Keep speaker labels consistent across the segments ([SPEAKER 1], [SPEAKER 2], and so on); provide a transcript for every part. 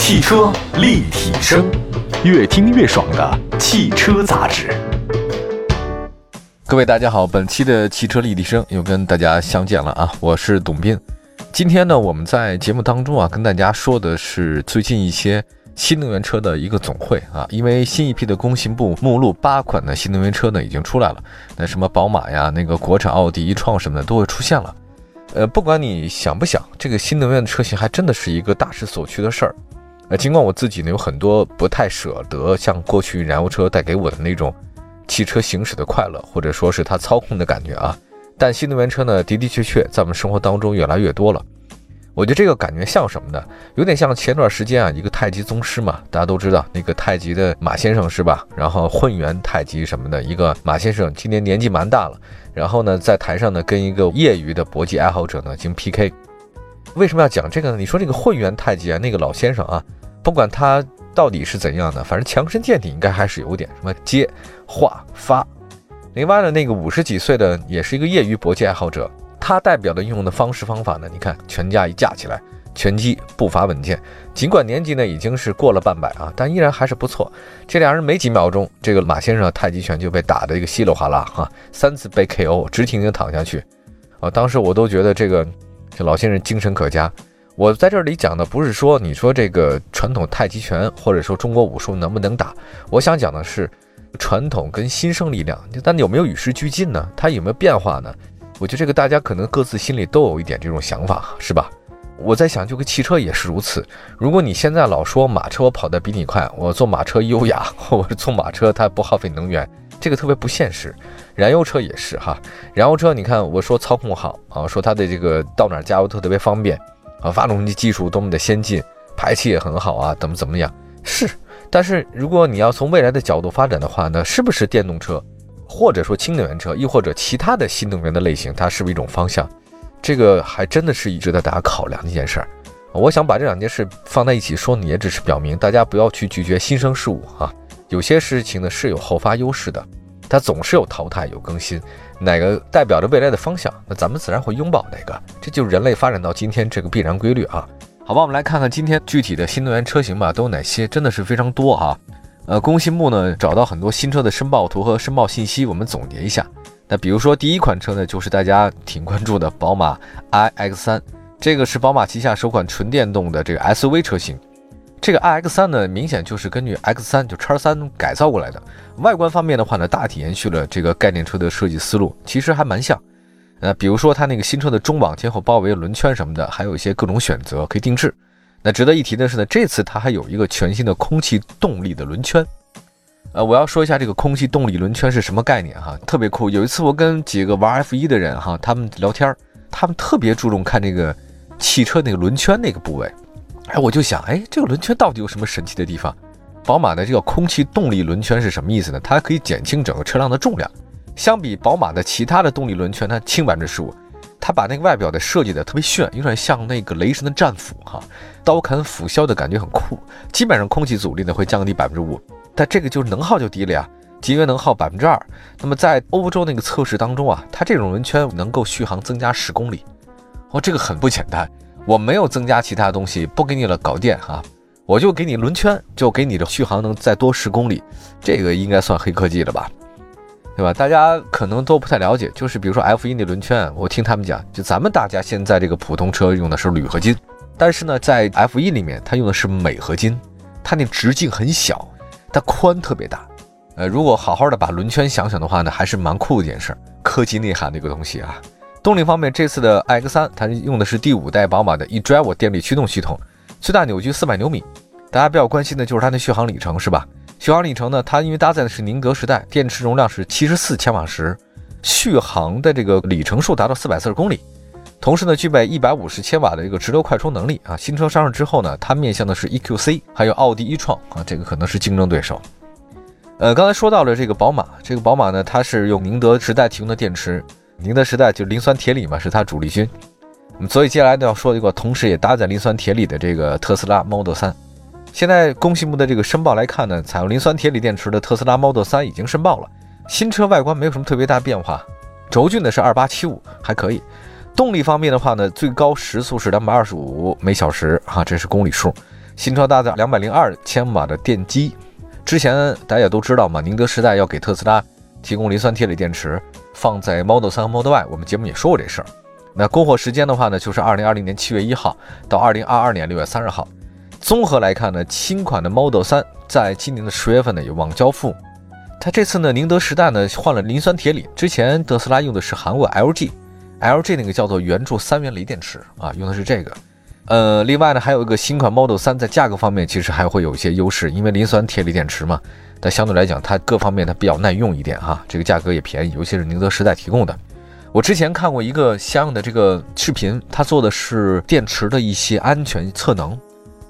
[SPEAKER 1] 汽车立体声，越听越爽的汽车杂志。
[SPEAKER 2] 各位大家好，本期的汽车立体声又跟大家相见了啊，我是董斌。今天呢，我们在节目当中啊，跟大家说的是最近一些新能源车的一个总会啊，因为新一批的工信部目录八款的新能源车呢已经出来了，那什么宝马呀，那个国产奥迪、一创什么的都会出现了。呃，不管你想不想，这个新能源的车型还真的是一个大势所趋的事儿。呃，尽管我自己呢有很多不太舍得像过去燃油车带给我的那种汽车行驶的快乐，或者说是它操控的感觉啊，但新能源车呢的的确确在我们生活当中越来越多了。我觉得这个感觉像什么呢？有点像前段时间啊，一个太极宗师嘛，大家都知道那个太极的马先生是吧？然后混元太极什么的，一个马先生今年年纪蛮大了，然后呢在台上呢跟一个业余的搏击爱好者呢进行 PK。为什么要讲这个呢？你说这个混元太极啊，那个老先生啊，不管他到底是怎样的，反正强身健体应该还是有点什么接、化、发。另外呢，那个五十几岁的也是一个业余搏击爱好者。他代表的运用的方式方法呢？你看拳架一架起来，拳击步伐稳健，尽管年纪呢已经是过了半百啊，但依然还是不错。这俩人没几秒钟，这个马先生的太极拳就被打的一个稀里哗啦哈，三次被 KO，直挺挺躺下去啊！当时我都觉得这个老先生精神可嘉。我在这里讲的不是说你说这个传统太极拳或者说中国武术能不能打，我想讲的是传统跟新生力量，但有没有与时俱进呢？它有没有变化呢？我觉得这个大家可能各自心里都有一点这种想法，是吧？我在想，就跟汽车也是如此。如果你现在老说马车我跑得比你快，我坐马车优雅，我坐马车它不耗费能源，这个特别不现实。燃油车也是哈，燃油车你看我说操控好啊，说它的这个到哪加油特特别方便啊，发动机技术多么的先进，排气也很好啊，怎么怎么样？是，但是如果你要从未来的角度发展的话，呢是不是电动车？或者说氢能源车，又或者其他的新能源的类型，它是不是一种方向？这个还真的是一直在大家考量的一件事儿。我想把这两件事放在一起说，也只是表明大家不要去拒绝新生事物啊。有些事情呢是有后发优势的，它总是有淘汰有更新，哪个代表着未来的方向，那咱们自然会拥抱哪个。这就是人类发展到今天这个必然规律啊。好吧，我们来看看今天具体的新能源车型吧，都有哪些？真的是非常多啊。呃，工信部呢找到很多新车的申报图和申报信息，我们总结一下。那比如说第一款车呢，就是大家挺关注的宝马 iX3，这个是宝马旗下首款纯电动的这个 SUV 车型。这个 iX3 呢，明显就是根据 X3 就叉三改造过来的。外观方面的话呢，大体延续了这个概念车的设计思路，其实还蛮像。呃，比如说它那个新车的中网前后包围轮圈什么的，还有一些各种选择可以定制。那值得一提的是呢，这次它还有一个全新的空气动力的轮圈。呃，我要说一下这个空气动力轮圈是什么概念哈，特别酷。有一次我跟几个玩 F1 的人哈，他们聊天，他们特别注重看这个汽车那个轮圈那个部位。哎，我就想，哎，这个轮圈到底有什么神奇的地方？宝马的这个空气动力轮圈是什么意思呢？它可以减轻整个车辆的重量，相比宝马的其他的动力轮圈，它轻百分之十五。它把那个外表的设计的特别炫，有点像那个雷神的战斧哈，刀砍斧削的感觉很酷。基本上空气阻力呢会降低百分之五，但这个就是能耗就低了呀，节约能耗百分之二。那么在欧洲那个测试当中啊，它这种轮圈能够续航增加十公里，哦，这个很不简单。我没有增加其他东西，不给你了搞电哈，我就给你轮圈，就给你的续航能再多十公里，这个应该算黑科技了吧？对吧？大家可能都不太了解，就是比如说 F1 那轮圈，我听他们讲，就咱们大家现在这个普通车用的是铝合金，但是呢，在 F1 里面它用的是镁合金，它那直径很小，它宽特别大。呃，如果好好的把轮圈想想的话呢，还是蛮酷的一件事，科技内涵的一个东西啊。动力方面，这次的 iX3 它用的是第五代宝马的 eDrive 电力驱动系统，最大扭矩四百牛米。大家比较关心的就是它的续航里程，是吧？续航里程呢？它因为搭载的是宁德时代，电池容量是七十四千瓦时，续航的这个里程数达到四百四十公里。同时呢，具备一百五十千瓦的一个直流快充能力啊。新车上市之后呢，它面向的是 EQC，还有奥迪一创啊，这个可能是竞争对手。呃，刚才说到了这个宝马，这个宝马呢，它是用宁德时代提供的电池，宁德时代就磷酸铁锂嘛，是它主力军。所以接下来呢要说一个，同时也搭载磷酸铁锂的这个特斯拉 Model 3。现在工信部的这个申报来看呢，采用磷酸铁锂电池的特斯拉 Model 3已经申报了。新车外观没有什么特别大变化，轴距呢是二八七五，还可以。动力方面的话呢，最高时速是两百二十五每小时，哈，这是公里数。新车搭载两百零二千瓦的电机。之前大家也都知道嘛，宁德时代要给特斯拉提供磷酸铁锂电池，放在 Model 3和 Model Y，我们节目也说过这事儿。那供货时间的话呢，就是二零二零年七月一号到二零二二年六月三十号。综合来看呢，新款的 Model 3在今年的十月份呢有望交付。它这次呢，宁德时代呢换了磷酸铁锂，之前特斯拉用的是韩国 LG，LG 那个叫做圆柱三元锂电池啊，用的是这个。呃，另外呢，还有一个新款 Model 3在价格方面其实还会有一些优势，因为磷酸铁锂电池嘛，但相对来讲它各方面它比较耐用一点哈，这个价格也便宜，尤其是宁德时代提供的。我之前看过一个相应的这个视频，它做的是电池的一些安全测能。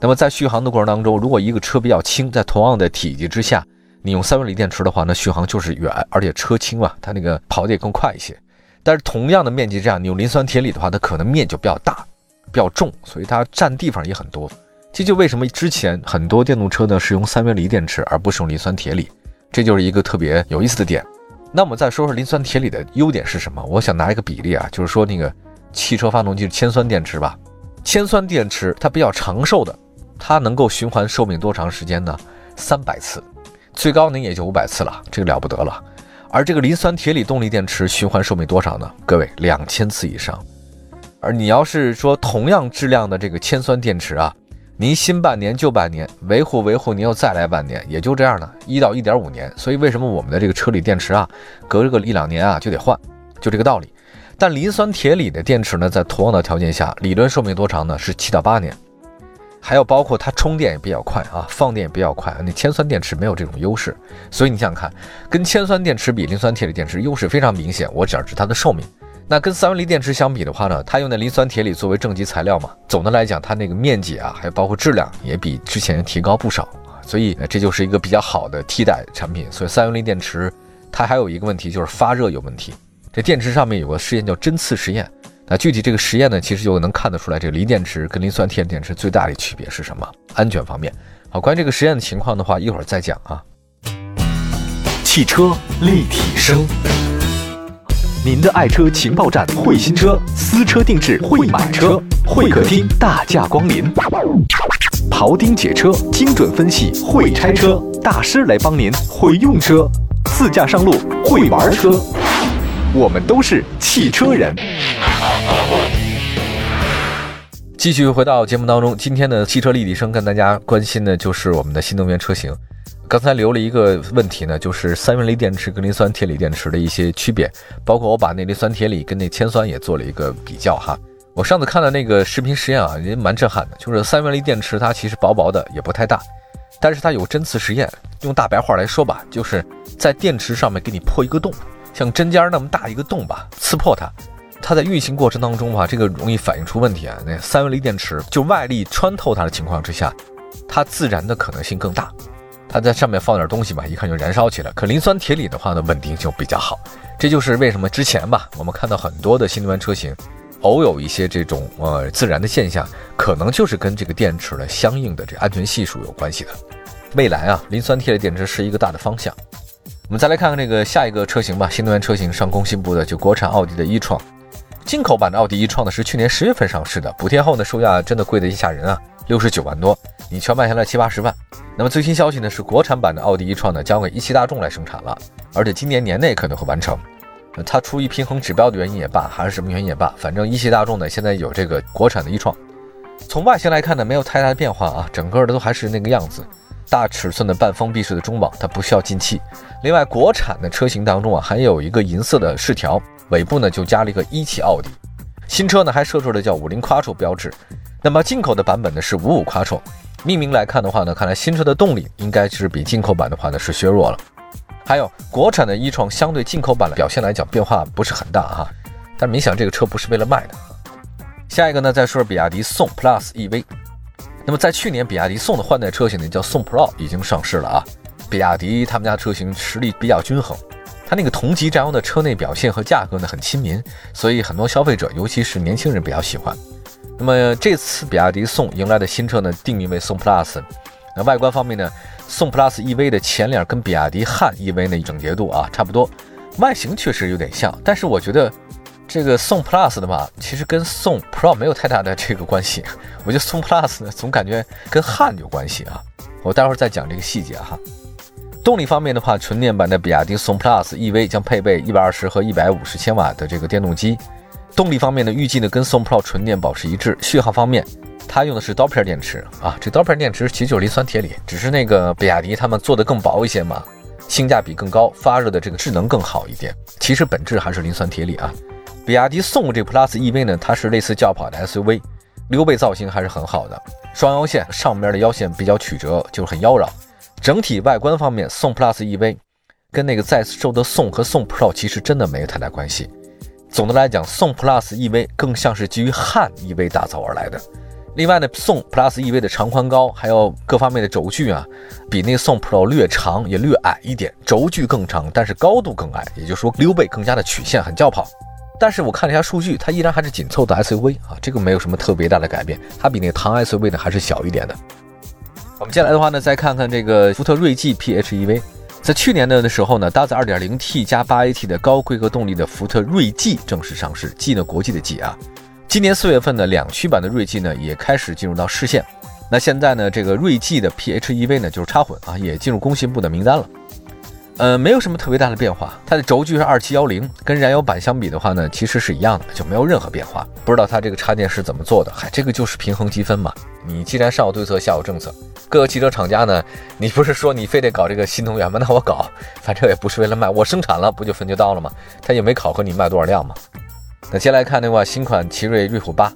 [SPEAKER 2] 那么在续航的过程当中，如果一个车比较轻，在同样的体积之下，你用三元锂电池的话，那续航就是远，而且车轻嘛，它那个跑的也更快一些。但是同样的面积这样，你用磷酸铁锂的话，它可能面就比较大，比较重，所以它占地方也很多。这就为什么之前很多电动车呢是用三元锂电池，而不是用磷酸铁锂，这就是一个特别有意思的点。那我们再说说磷酸铁锂的优点是什么？我想拿一个比例啊，就是说那个汽车发动机是铅酸电池吧，铅酸电池它比较长寿的。它能够循环寿命多长时间呢？三百次，最高能也就五百次了，这个了不得了。而这个磷酸铁锂动力电池循环寿命多少呢？各位，两千次以上。而你要是说同样质量的这个铅酸电池啊，您新半年旧半年，维护维护您又再来半年，也就这样了，一到一点五年。所以为什么我们的这个车里电池啊，隔个一两年啊就得换，就这个道理。但磷酸铁锂的电池呢，在同样的条件下，理论寿命多长呢？是七到八年。还有包括它充电也比较快啊，放电也比较快。那铅酸电池没有这种优势，所以你想想看，跟铅酸电池比，磷酸铁锂电池优势非常明显。我讲是它的寿命。那跟三元锂电池相比的话呢，它用的磷酸铁锂作为正极材料嘛，总的来讲，它那个面积啊，还有包括质量也比之前提高不少啊。所以这就是一个比较好的替代产品。所以三元锂电池它还有一个问题就是发热有问题。这电池上面有个实验叫针刺实验。那具体这个实验呢，其实就能看得出来，这个锂电池跟磷酸铁锂电池最大的区别是什么？安全方面。好，关于这个实验的情况的话，一会儿再讲啊。
[SPEAKER 1] 汽车立体声，您的爱车情报站，会新车，私车定制，会买车，会客厅大驾光临，庖丁解车，精准分析，会拆车大师来帮您，会用车，自驾上路，会玩车，我们都是汽车人。
[SPEAKER 2] 继续回到节目当中，今天的汽车立体声跟大家关心的就是我们的新能源车型。刚才留了一个问题呢，就是三元锂电池跟磷酸铁锂电池的一些区别，包括我把那磷酸铁锂跟那铅酸也做了一个比较哈。我上次看的那个视频实验啊，也蛮震撼的，就是三元锂电池它其实薄薄的，也不太大，但是它有针刺实验。用大白话来说吧，就是在电池上面给你破一个洞，像针尖那么大一个洞吧，刺破它。它在运行过程当中啊，这个容易反映出问题啊。那三元锂电池就外力穿透它的情况之下，它自燃的可能性更大。它在上面放点东西吧，一看就燃烧起来。可磷酸铁锂的话呢，稳定就比较好。这就是为什么之前吧，我们看到很多的新能源车型，偶有一些这种呃自燃的现象，可能就是跟这个电池的相应的这安全系数有关系的。未来啊，磷酸铁锂电池是一个大的方向。我们再来看看这个下一个车型吧，新能源车型上工信部的就国产奥迪的一创。进口版的奥迪一创呢是去年十月份上市的，补贴后呢售价真的贵得一吓人啊，六十九万多，你全卖下来七八十万。那么最新消息呢是国产版的奥迪一创呢交给一汽大众来生产了，而且今年年内可能会完成。它出于平衡指标的原因也罢，还是什么原因也罢，反正一汽大众呢现在有这个国产的一创。从外形来看呢没有太大的变化啊，整个的都还是那个样子，大尺寸的半封闭式的中网，它不需要进气。另外国产的车型当中啊还有一个银色的饰条。尾部呢就加了一个一汽奥迪，新车呢还设置了叫五菱 quattro 标志，那么进口的版本呢是五五 quattro。命名来看的话呢，看来新车的动力应该是比进口版的话呢是削弱了。还有国产的一创相对进口版的表现来讲变化不是很大哈，但是明显这个车不是为了卖的。下一个呢再说说比亚迪宋 Plus EV，那么在去年比亚迪宋的换代车型呢叫宋 Pro 已经上市了啊，比亚迪他们家车型实力比较均衡。它那个同级占用的车内表现和价格呢很亲民，所以很多消费者，尤其是年轻人比较喜欢。那么这次比亚迪宋迎来的新车呢，定名为宋 Plus。那外观方面呢，宋 Plus EV 的前脸跟比亚迪汉 EV 呢整洁度啊差不多，外形确实有点像，但是我觉得这个宋 Plus 的嘛，其实跟宋 Pro 没有太大的这个关系。我觉得宋 Plus 呢，总感觉跟汉有关系啊。我待会儿再讲这个细节哈。动力方面的话，纯电版的比亚迪宋 Plus EV 将配备一百二十和一百五十千瓦的这个电动机。动力方面呢，预计呢跟宋 Pro 纯电保持一致。续航方面，它用的是刀片电池啊，这刀片电池其实就是磷酸铁锂，只是那个比亚迪他们做的更薄一些嘛，性价比更高，发热的这个智能更好一点。其实本质还是磷酸铁锂啊。比亚迪宋这 Plus EV 呢，它是类似轿跑的 SUV，溜背造型还是很好的，双腰线上面的腰线比较曲折，就是很妖娆。整体外观方面，宋 Plus EV 跟那个在售的宋和宋 Pro 其实真的没有太大关系。总的来讲，宋 Plus EV 更像是基于汉 EV 打造而来的。另外呢，宋 Plus EV 的长宽高还有各方面的轴距啊，比那宋 Pro 略长也略矮一点，轴距更长，但是高度更矮，也就是说溜背更加的曲线，很轿跑。但是我看了一下数据，它依然还是紧凑的 SUV 啊，这个没有什么特别大的改变。它比那个唐 SUV 呢还是小一点的。我们接下来的话呢，再看看这个福特锐际 PHEV，在去年的的时候呢，搭载 2.0T 加 8AT 的高规格动力的福特锐际正式上市，G 呢国际的 G 啊。今年四月份呢，两驱版的锐际呢也开始进入到市线。那现在呢，这个锐际的 PHEV 呢就是插混啊，也进入工信部的名单了。呃，没有什么特别大的变化，它的轴距是二七幺零，跟燃油版相比的话呢，其实是一样的，就没有任何变化。不知道它这个插电是怎么做的？嗨，这个就是平衡积分嘛。你既然上有对策，下有政策，各个汽车厂家呢，你不是说你非得搞这个新能源吗？那我搞，反正也不是为了卖，我生产了不就分就到了吗？他也没考核你卖多少辆嘛。那接下来看的话，新款奇瑞瑞虎八，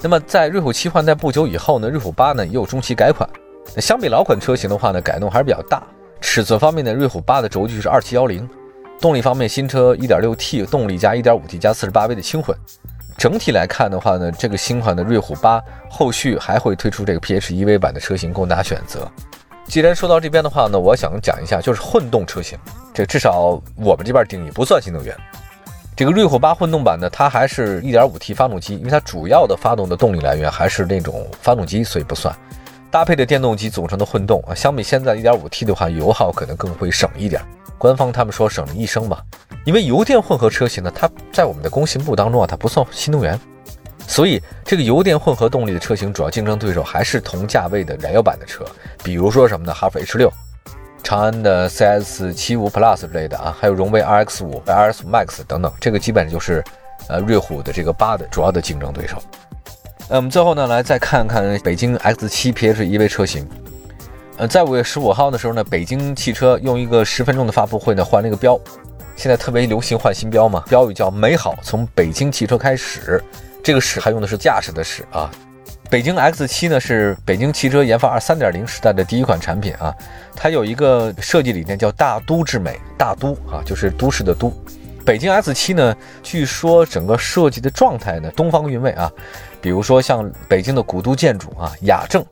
[SPEAKER 2] 那么在瑞虎七换代不久以后呢，瑞虎八呢也有中期改款。那相比老款车型的话呢，改动还是比较大。尺寸方面呢，瑞虎八的轴距是二七幺零，动力方面，新车一点六 T 动力加一点五 T 加四十八 V 的轻混。整体来看的话呢，这个新款的瑞虎八后续还会推出这个 PHEV 版的车型供大家选择。既然说到这边的话呢，我想讲一下，就是混动车型，这至少我们这边定义不算新能源。这个瑞虎八混动版呢，它还是一点五 T 发动机，因为它主要的发动的动力来源还是那种发动机，所以不算。搭配的电动机组成的混动啊，相比现在 1.5T 的话，油耗可能更会省一点。官方他们说省了一升吧，因为油电混合车型呢，它在我们的工信部当中啊，它不算新能源，所以这个油电混合动力的车型主要竞争对手还是同价位的燃油版的车，比如说什么呢？哈弗 H6、长安的 CS75 Plus 之类的啊，还有荣威 RX5、RS Max 等等，这个基本就是呃瑞虎的这个八的主要的竞争对手。那我们最后呢，来再看看北京 X7 PHEV 车型。呃，在五月十五号的时候呢，北京汽车用一个十分钟的发布会呢，换了一个标。现在特别流行换新标嘛，标语叫“美好从北京汽车开始”。这个“始”还用的是驾驶的“始”啊。北京 X7 呢是北京汽车研发二三点零时代的第一款产品啊。它有一个设计理念叫“大都之美”，大都啊就是都市的都。北京 X7 呢，据说整个设计的状态呢，东方韵味啊。比如说像北京的古都建筑啊，雅正，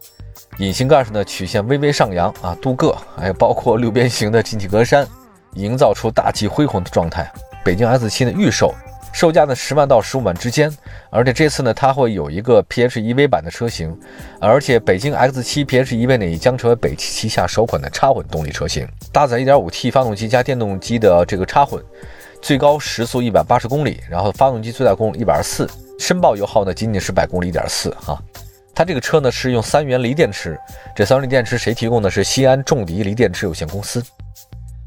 [SPEAKER 2] 引擎盖上的曲线微微上扬啊，镀铬，还有包括六边形的进气格栅，营造出大气恢宏的状态。北京 S7 的预售售价呢十万到十五万之间，而且这次呢它会有一个 PHEV 版的车型，而且北京 X7 PHEV 呢也将成为北汽旗下首款的插混动力车型，搭载 1.5T 发动机加电动机的这个插混，最高时速一百八十公里，然后发动机最大功率一百二十四。申报油耗呢，仅仅是百公里一点四哈。它这个车呢是用三元锂电池，这三元锂电池谁提供的？是西安重迪锂电池有限公司。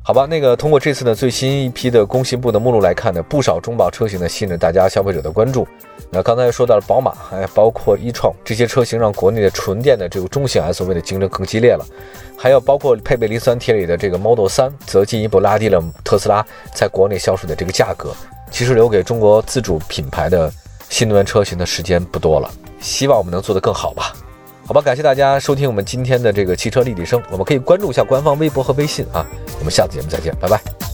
[SPEAKER 2] 好吧，那个通过这次的最新一批的工信部的目录来看呢，不少中保车型呢吸引了大家消费者的关注。那刚才说到了宝马，还包括一创这些车型，让国内的纯电的这个中型 SUV 的竞争更激烈了。还有包括配备磷酸铁锂的这个 Model 3，则进一步拉低了特斯拉在国内销售的这个价格。其实留给中国自主品牌的。新能源车型的时间不多了，希望我们能做得更好吧？好吧，感谢大家收听我们今天的这个汽车立体声，我们可以关注一下官方微博和微信啊。我们下次节目再见，拜拜。